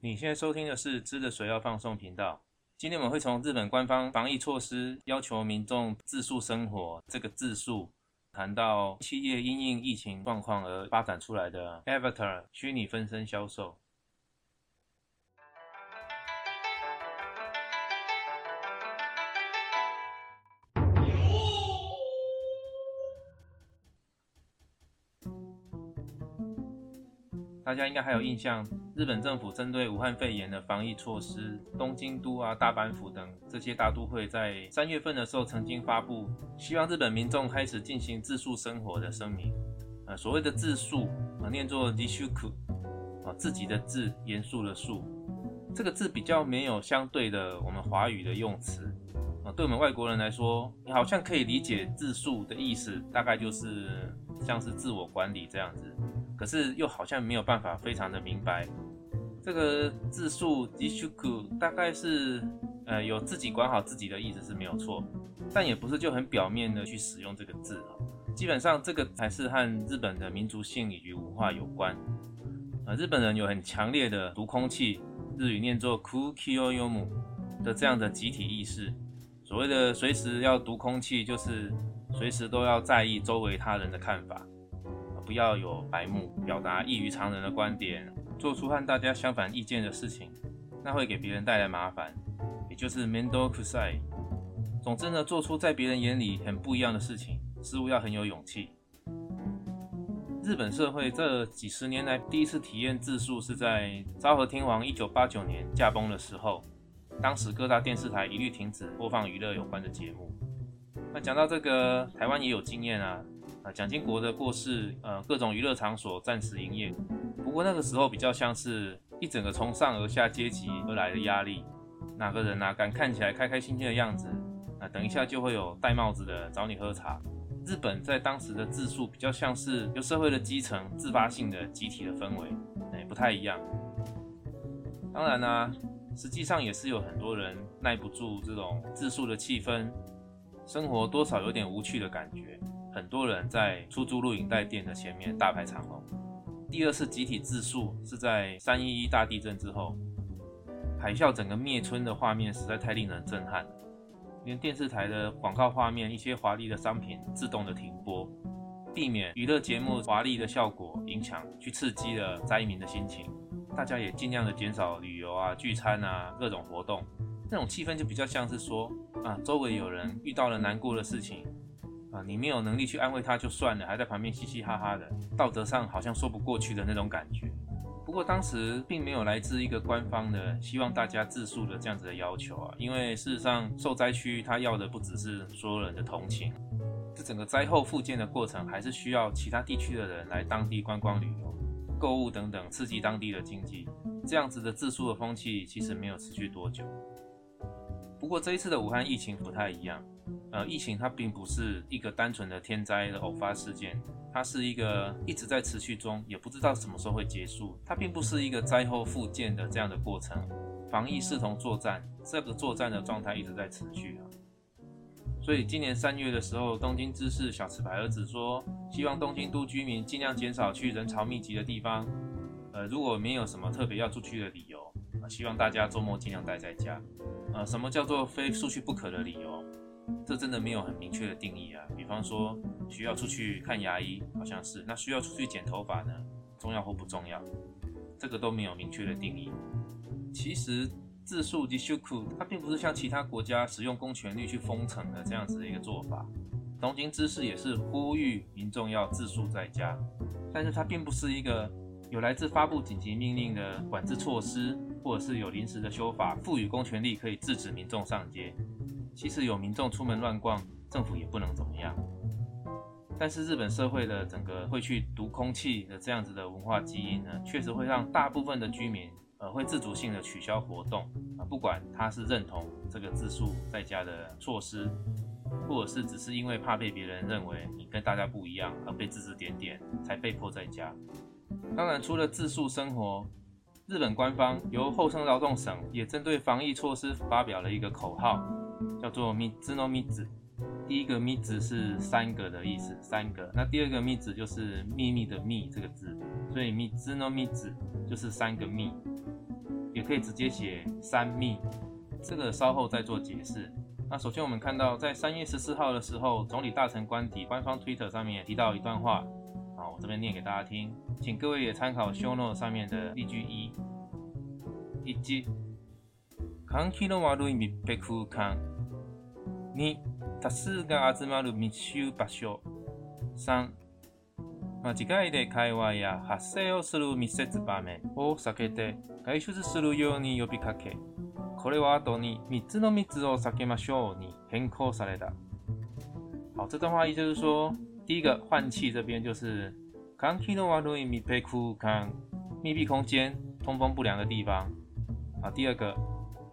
你现在收听的是知的水要放送频道。今天我们会从日本官方防疫措施要求民众自述生活这个自述，谈到企业因应疫情状况而发展出来的 Avatar 虚拟分身销售。大家应该还有印象，日本政府针对武汉肺炎的防疫措施，东京都啊、大阪府等这些大都会，在三月份的时候曾经发布，希望日本民众开始进行自述生活的声明。呃，所谓的自述啊，念作 dishuku 啊，自己的自，严肃的肃，这个字比较没有相对的我们华语的用词啊，对我们外国人来说，你好像可以理解自述的意思，大概就是像是自我管理这样子。可是又好像没有办法非常的明白，这个字数 dishuku 大概是呃有自己管好自己的意思是没有错，但也不是就很表面的去使用这个字哦。基本上这个才是和日本的民族性与文化有关。呃，日本人有很强烈的读空气，日语念作 kukiyomu 的这样的集体意识。所谓的随时要读空气，就是随时都要在意周围他人的看法。不要有白目，表达异于常人的观点，做出和大家相反意见的事情，那会给别人带来麻烦，也就是 mendo kusai。总之呢，做出在别人眼里很不一样的事情，似乎要很有勇气。日本社会这几十年来第一次体验自述，是在昭和天皇一九八九年驾崩的时候，当时各大电视台一律停止播放娱乐有关的节目。那讲到这个，台湾也有经验啊。蒋经国的过世，呃，各种娱乐场所暂时营业。不过那个时候比较像是一整个从上而下阶级而来的压力。哪个人哪敢看起来开开心心的样子？那等一下就会有戴帽子的找你喝茶。日本在当时的自述比较像是由社会的基层自发性的集体的氛围，哎，不太一样。当然呢，实际上也是有很多人耐不住这种自述的气氛，生活多少有点无趣的感觉。很多人在出租录影带店的前面大排长龙。第二次集体自述是在三一一大地震之后，海啸整个灭村的画面实在太令人震撼，连电视台的广告画面、一些华丽的商品自动的停播，避免娱乐节目华丽的效果影响，去刺激了灾民的心情。大家也尽量的减少旅游啊、聚餐啊各种活动，那种气氛就比较像是说啊，周围有人遇到了难过的事情。啊，你没有能力去安慰他就算了，还在旁边嘻嘻哈哈的，道德上好像说不过去的那种感觉。不过当时并没有来自一个官方的希望大家自述的这样子的要求啊，因为事实上受灾区他要的不只是所有人的同情，这整个灾后复建的过程还是需要其他地区的人来当地观光旅游、购物等等，刺激当地的经济。这样子的自述的风气其实没有持续多久。不过这一次的武汉疫情不太一样。呃，疫情它并不是一个单纯的天灾的偶发事件，它是一个一直在持续中，也不知道什么时候会结束。它并不是一个灾后复建的这样的过程，防疫视同作战，这个作战的状态一直在持续啊。所以今年三月的时候，东京知事小池百合子说，希望东京都居民尽量减少去人潮密集的地方。呃，如果没有什么特别要出去的理由，希望大家周末尽量待在家。呃，什么叫做非出去不可的理由？这真的没有很明确的定义啊。比方说，需要出去看牙医，好像是；那需要出去剪头发呢，重要或不重要？这个都没有明确的定义。其实自述及修库，它并不是像其他国家使用公权力去封城的这样子的一个做法。东京知事也是呼吁民众要自述在家，但是它并不是一个有来自发布紧急命令的管制措施，或者是有临时的修法赋予公权力可以制止民众上街。其实有民众出门乱逛，政府也不能怎么样。但是日本社会的整个会去读空气的这样子的文化基因呢，确实会让大部分的居民呃会自主性的取消活动啊，不管他是认同这个自述在家的措施，或者是只是因为怕被别人认为你跟大家不一样而被指指点点才被迫在家。当然，除了自述生活，日本官方由厚生劳动省也针对防疫措施发表了一个口号。叫做咪字诺密子，第一个咪字是三个的意思，三个。那第二个咪字就是秘密的秘这个字，所以咪字诺密子就是三个密。也可以直接写三密，这个稍后再做解释。那首先我们看到，在三月十四号的时候，总理大臣官邸官方 Twitter 上面提到一段话，啊，我这边念给大家听，请各位也参考 Show Note 上面的例句一。一、換気の悪い密閉空間。二、多数が集まる密集場所。三、間違いで会話や発声をする密接場面を避けて外出するように呼びかけ、これは後に3つの密を避けましょうに変更された。好，这段话意思就是说，第一个换气这边就是換気の悪い密閉空間，密闭空间、通风不良的地方。啊，第二个，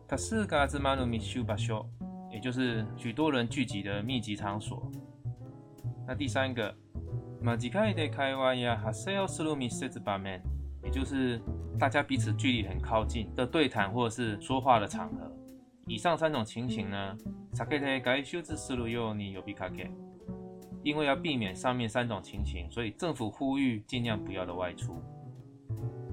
它是嘎兹马鲁密修巴修，也就是许多人聚集的密集场所。那第三个，马吉卡伊的开瓦呀哈塞奥斯鲁密塞兹巴曼，也就是大家彼此距离很靠近的对谈或者是说话的场合。以上三种情形呢，萨克特该修兹斯鲁尤尼尤比卡克，因为要避免上面三种情形，所以政府呼吁尽量不要的外出。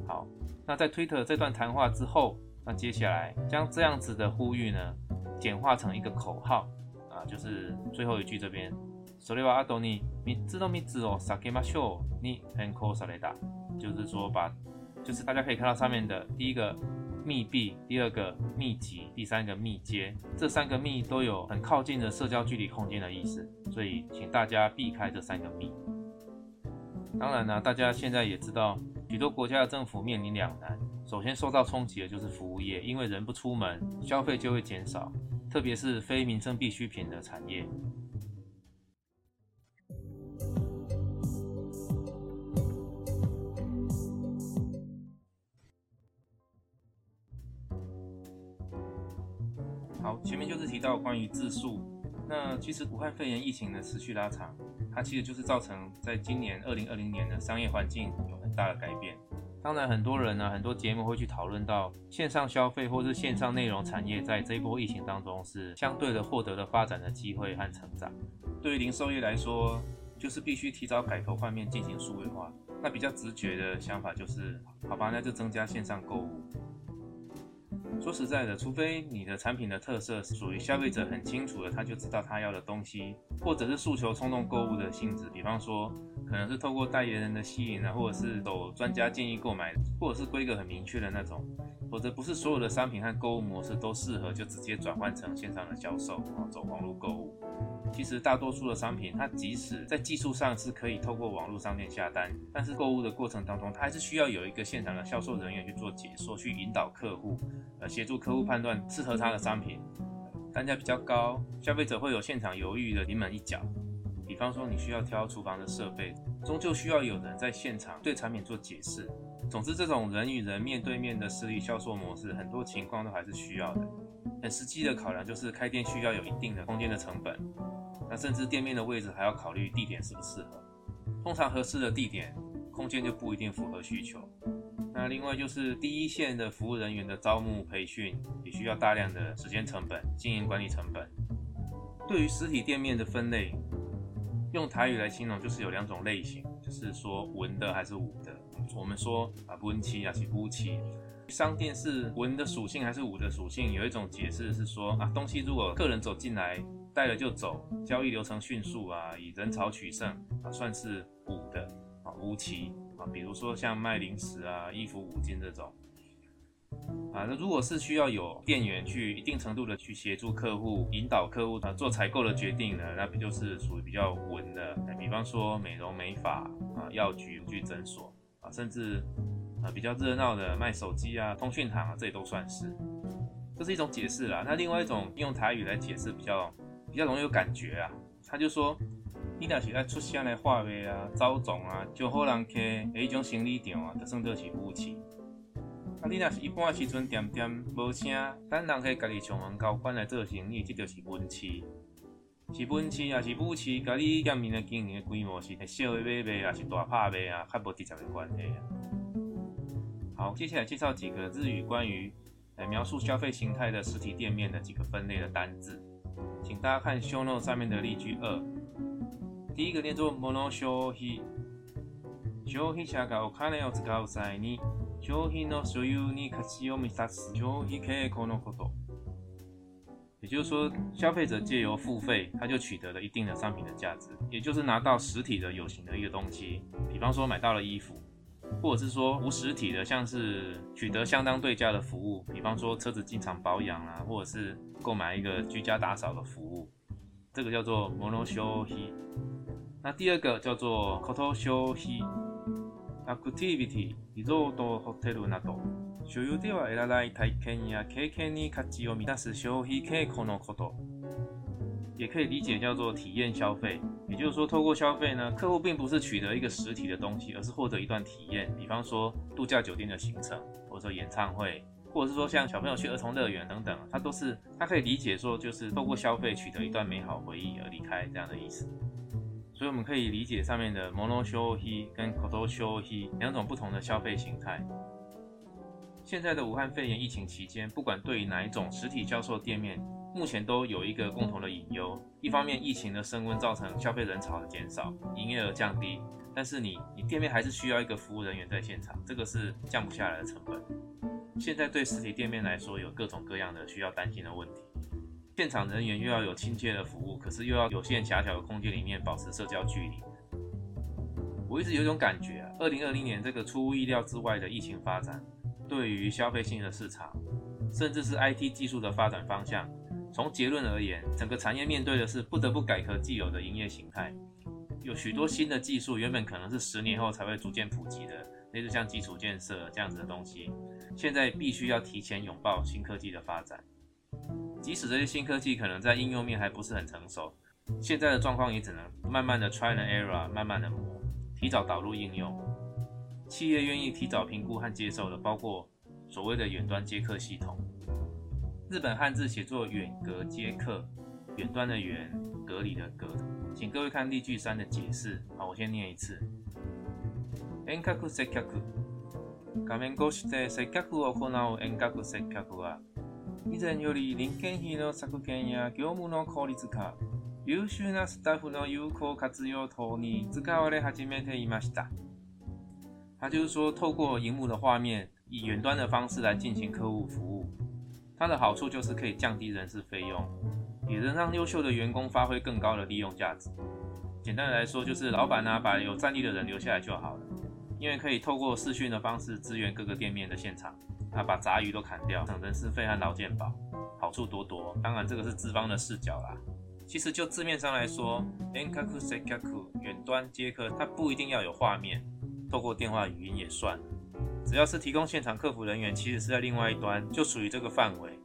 好，那在推特这段谈话之后。那接下来将这样子的呼吁呢，简化成一个口号啊，就是最后一句这边，それはあとに三つの密を避けましょうに変更された，就是说把，就是大家可以看到上面的第一个密闭，第二个密集，第三个密接，这三个密都有很靠近的社交距离空间的意思，所以请大家避开这三个密。当然呢，大家现在也知道， 许多国家的政府面临两难。首先受到冲击的就是服务业，因为人不出门，消费就会减少，特别是非民生必需品的产业。好，前面就是提到关于自述，那其实武汉肺炎疫情的持续拉长，它其实就是造成在今年二零二零年的商业环境有很大的改变。当然，很多人呢，很多节目会去讨论到线上消费或是线上内容产业在这一波疫情当中是相对的获得了发展的机会和成长。对于零售业来说，就是必须提早改头换面进行数位化。那比较直觉的想法就是，好吧，那就增加线上购物。说实在的，除非你的产品的特色是属于消费者很清楚的，他就知道他要的东西，或者是诉求冲动购物的性质，比方说可能是透过代言人的吸引啊，或者是走专家建议购买，或者是规格很明确的那种，否则不是所有的商品和购物模式都适合就直接转换成线上的销售啊，走网络购物。其实大多数的商品，它即使在技术上是可以透过网络商店下单，但是购物的过程当中，它还是需要有一个现场的销售人员去做解说，去引导客户，呃，协助客户判断适合他的商品，单价比较高，消费者会有现场犹豫的临门一脚。比方说，你需要挑厨房的设备，终究需要有人在现场对产品做解释。总之，这种人与人面对面的实体销售模式，很多情况都还是需要的。很实际的考量就是，开店需要有一定的空间的成本。那甚至店面的位置还要考虑地点适不适合，通常合适的地点，空间就不一定符合需求。那另外就是第一线的服务人员的招募培训，也需要大量的时间成本、经营管理成本。对于实体店面的分类，用台语来形容就是有两种类型，就是说文的还是武的。我们说啊文期啊是武期，商店是文的属性还是武的属性？有一种解释是说啊东西如果客人走进来。带了就走，交易流程迅速啊，以人潮取胜啊，算是武的啊，武期啊，比如说像卖零食啊、衣服、五金这种啊，那如果是需要有店员去一定程度的去协助客户、引导客户啊做采购的决定呢，那不就是属于比较稳的？比方说美容美发啊、药局、去诊所啊，甚至啊比较热闹的卖手机啊、通讯行啊，这也都算是，这是一种解释啦。那另外一种用台语来解释比较。比较容易有感觉啊，他就说，你若是爱出声来话卖啊、招总啊，就好人客的一种心理场啊，就算做是武器。啊，你若是一般时阵点点无声，等人客家己上门交款来做生意，这就是文气。是文气也是武器，甲你店面的经营的规模是小的买卖，也是大拍卖啊，较无直接的关系啊。好，接下来介绍几个日语关于来描述消费形态的实体店面的几个分类的单字。请大家看 show note 上面的例句二，第一个念作 mono show he，show he 下个お金を使う際に 消費の所有に価値を満たす消費傾向のこと。也就是说，消费者借由付费，他就取得了一定的商品的价值，也就是拿到实体的有形的一个东西。比方说买到了衣服，或者是说无实体的，像是取得相当对价的服务，比方说车子经常保养啊，或者是购买一个居家打扫的服务，这个叫做 mono 消費。那第二个叫做 koto 消費。 アクティビティ、リゾート、ホテルなど、所有では得らない体験や経験に価値を満たす消費傾向のこと。也可以理解叫做体验消费，也就是说，透过消费呢，客户并不是取得一个实体的东西，而是获得一段体验。比方说度假酒店的行程，或者说演唱会，或者是说像小朋友去儿童乐园等等，他都是他可以理解说，就是透过消费取得一段美好回忆而离开这样的意思。 所以我们可以理解上面的 mono shohi 跟 koto shohi 两种不同的消费形态。现在的武汉肺炎疫情期间，不管对于哪一种实体销售店面，目前都有一个共同的隐忧：一方面，疫情的升温造成消费人潮的减少，营业额降低；但是你你店面还是需要一个服务人员在现场，这个是降不下来的成本。现在对实体店面来说，有各种各样的需要担心的问题。现场人员又要有亲切的服务，可是又要有限狭小的空间里面保持社交距离。我一直有种感觉啊，二零二零年这个出乎意料之外的疫情发展，对于消费性的市场，甚至是 IT 技术的发展方向，从结论而言，整个产业面对的是不得不改革既有的营业形态。有许多新的技术原本可能是十年后才会逐渐普及的，类似像基础建设这样子的东西，现在必须要提前拥抱新科技的发展。即使这些新科技可能在应用面还不是很成熟，现在的状况也只能慢慢的 try and error，慢慢的磨，提早导入应用。企业愿意提早评估和接受的，包括所谓的远端接客系统。日本汉字写作远隔接客，远端的远，隔离的隔。请各位看例句三的解释。好，我先念一次。遠隔接客。画面越しで接客を行う遠隔接客は。 以前より人件費の削減や業務の効率化、優秀なスタッフの有効活用等に使われ始めていました。他就是说，透过荧幕的画面，以远端的方式来进行客户服务，它的好处就是可以降低人事费用，也能让优秀的员工发挥更高的利用价值。简单的来说，就是老板呢把有战力的人留下来就好了，因为可以透过视讯的方式支援各个店面的现场。 他把杂鱼都砍掉，省人事费和劳健保，好处多多。当然，这个是资方的视角啦。其实就字面上来说，enkaku sekaku 远端接客，它不一定要有画面，透过电话语音也算。只要是提供现场客服人员，其实是在另外一端，就属于这个范围。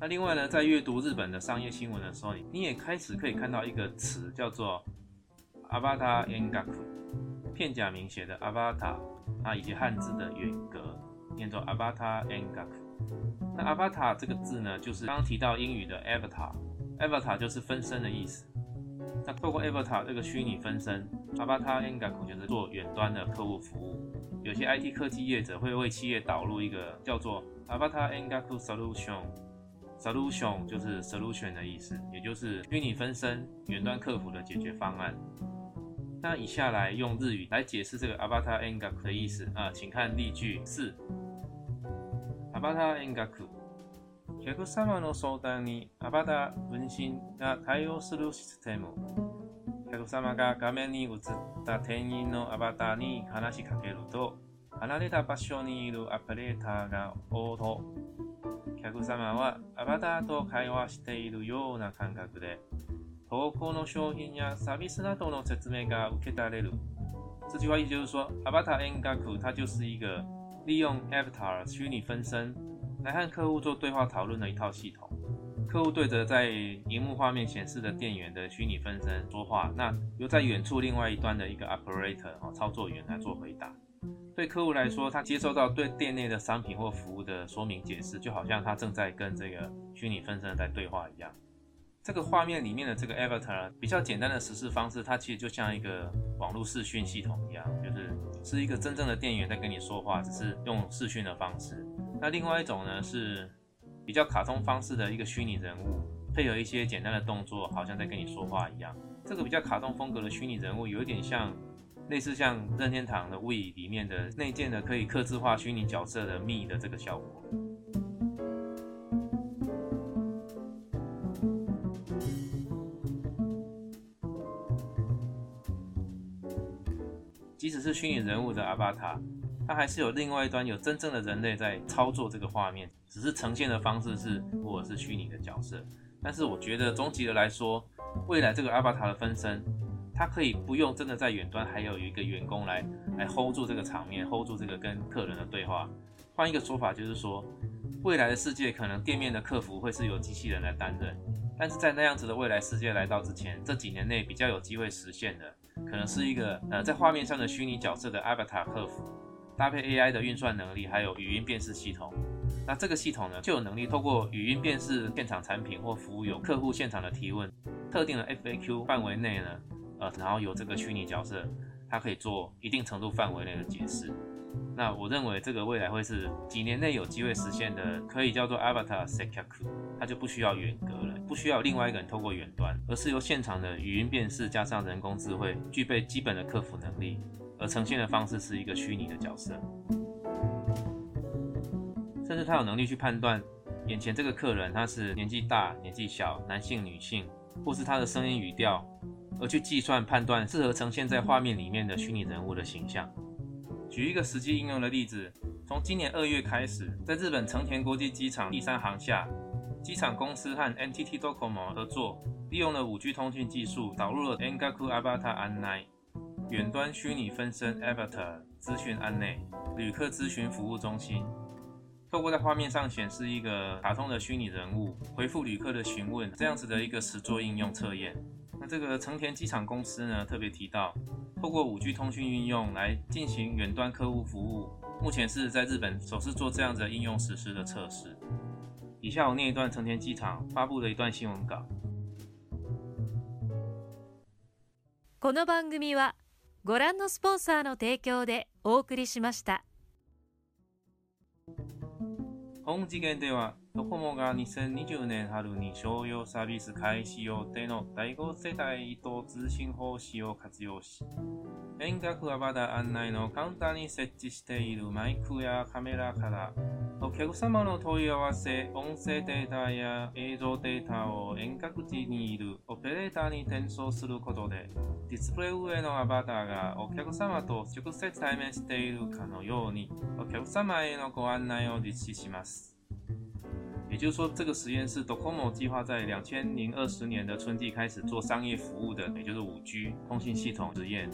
那另外呢，在阅读日本的商业新闻的时候，你也开始可以看到一个词叫做 avatar enkaku，片假名写的 avatar，啊，以及汉字的远隔。念作 avatar engaku。那 avatar 这个字呢，就是刚刚提到英语的 avatar，avatar 就是分身的意思。那透过 avatar 这个虚拟分身，avatar engaku 就是做远端的客户服务。有些 IT 科技业者会为企业导入一个叫做 avatar engaku solution，solution 就是 solution 的意思，也就是虚拟分身远端客服的解决方案。那以下来用日语来解释这个 avatar engaku 的意思啊，请看例句四。アバター遠隔お客様の相談にアバター分身が対応するシステム。お客様が画面に映った店員のアバターに話しかけると離れた場所にいるアパレーターが応答お客様はアバターと会話しているような感覚で投稿の商品やサービスなどの説明が受けられる。这句话意思就是说，アバター遠隔它就是一个利用 Avatar 虚拟分身来和客户做对话讨论的一套系统。客户对着在荧幕画面显示的店员的虚拟分身说话，那由在远处另外一端的一个 operator 哦操作员来做回答。对客户来说，他接收到对店内的商品或服务的说明解释，就好像他正在跟这个虚拟分身在对话一样。这个画面里面的这个 Avatar 比较简单的实施方式，它其实就像一个网络视讯系统一样，就是是一个真正的店员在跟你说话，只是用视讯的方式。那另外一种呢，是比较卡通方式的一个虚拟人物，配合一些简单的动作，好像在跟你说话一样。这个比较卡通风格的虚拟人物，有一点像类似像任天堂的 Wii 里面的内建的可以刻字化虚拟角色的 Me 的这个效果。是虚拟人物的阿巴塔，它还是有另外一端有真正的人类在操作这个画面，只是呈现的方式是或者是虚拟的角色。但是我觉得终极的来说，未来这个阿巴塔的分身，它可以不用真的在远端还有一个员工来来 hold 住这个场面，hold 住这个跟客人的对话。换一个说法就是说，未来的世界可能店面的客服会是由机器人来担任，但是在那样子的未来世界来到之前，这几年内比较有机会实现的。可能是一个呃，在画面上的虚拟角色的 Avatar 客服，搭配 AI 的运算能力，还有语音辨识系统。那这个系统呢，就有能力透过语音辨识现场产品或服务有客户现场的提问，特定的 FAQ 范围内呢，呃，然后有这个虚拟角色，它可以做一定程度范围内的解释。那我认为这个未来会是几年内有机会实现的，可以叫做 Avatar Sekaku，它就不需要远隔了，不需要另外一个人透过远端，而是由现场的语音辨识加上人工智慧，具备基本的客服能力，而呈现的方式是一个虚拟的角色，甚至他有能力去判断眼前这个客人他是年纪大、年纪小、男性、女性，或是他的声音语调，而去计算判断适合呈现在画面里面的虚拟人物的形象。举一个实际应用的例子，从今年二月开始，在日本成田国际机场第三航厦，机场公司和 NTT Docomo 合作，利用了 5G 通讯技术，导入了 Engaku Avatar Online 远端虚拟分身 Avatar 资讯案内旅客咨询服务中心，透过在画面上显示一个卡通的虚拟人物，回复旅客的询问，这样子的一个实作应用测验。那这个成田机场公司呢，特别提到，透过 5G 通讯运用来进行远端客户服务，目前是在日本首次做这样的应用实施的测试。以下我念一段成田机场发布的一段新闻稿。この番組はご覧のスポンサーの提供でお送りしました。 本次元ではドコモが2020年春に商用サービス開始予定の第5世代移動通信方式を活用し、遠隔はまだ案内のカウンターに設置しているマイクやカメラからお客様の問い合わせ、音声データや映像データを遠隔地にいるオペレーターに転送することで、ディスプレイ上のアバターがお客様と直接対面しているかのように、お客様へのご案内を実施します。也就是说，这个实验室 Docomo 计划在两千零二十年的春季开始做商业服务的，也就是五 G 通信系统实验。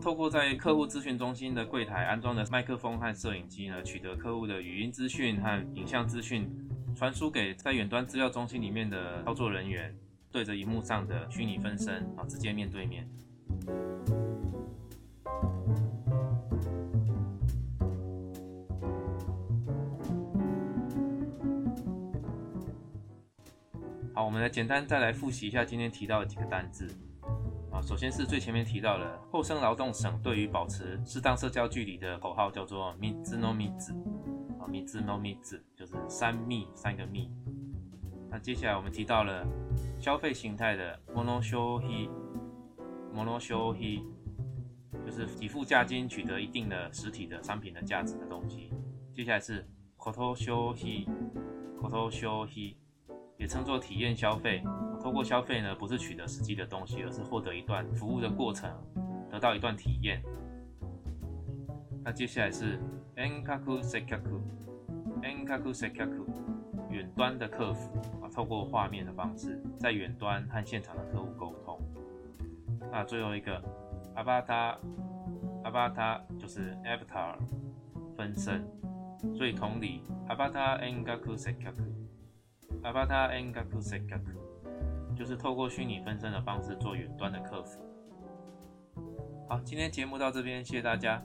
透过在客户咨询中心的柜台安装的麦克风和摄影机呢，取得客户的语音资讯和影像资讯，传输给在远端资料中心里面的操作人员，对着荧幕上的虚拟分身啊，直接面对面。好，我们来简单再来复习一下今天提到的几个单字啊。首先是最前面提到的厚生劳动省对于保持适当社交距离的口号叫做 “mizu no mizu” 啊，“mizu no mizu” 就是三密三个密。那接下来我们提到了消费形态的 “monoshohi”，“monoshohi” 就是给付价金取得一定的实体的商品的价值的东西。接下来是 “kotoshohi”，“kotoshohi”。也称作体验消费。通过消费呢，不是取得实际的东西，而是获得一段服务的过程，得到一段体验。那接下来是 enkaku sekaku，enkaku sekaku，远端的客服啊，透过画面的方式，在远端和现场的客户沟通。那最后一个 avatar，avatar 就是 avatar 分身，所以同理 avatar enkaku sekaku。A v a t a n g a k u s e k a k u 就是透过虚拟分身的方式做远端的客服。好，今天节目到这边，谢谢大家。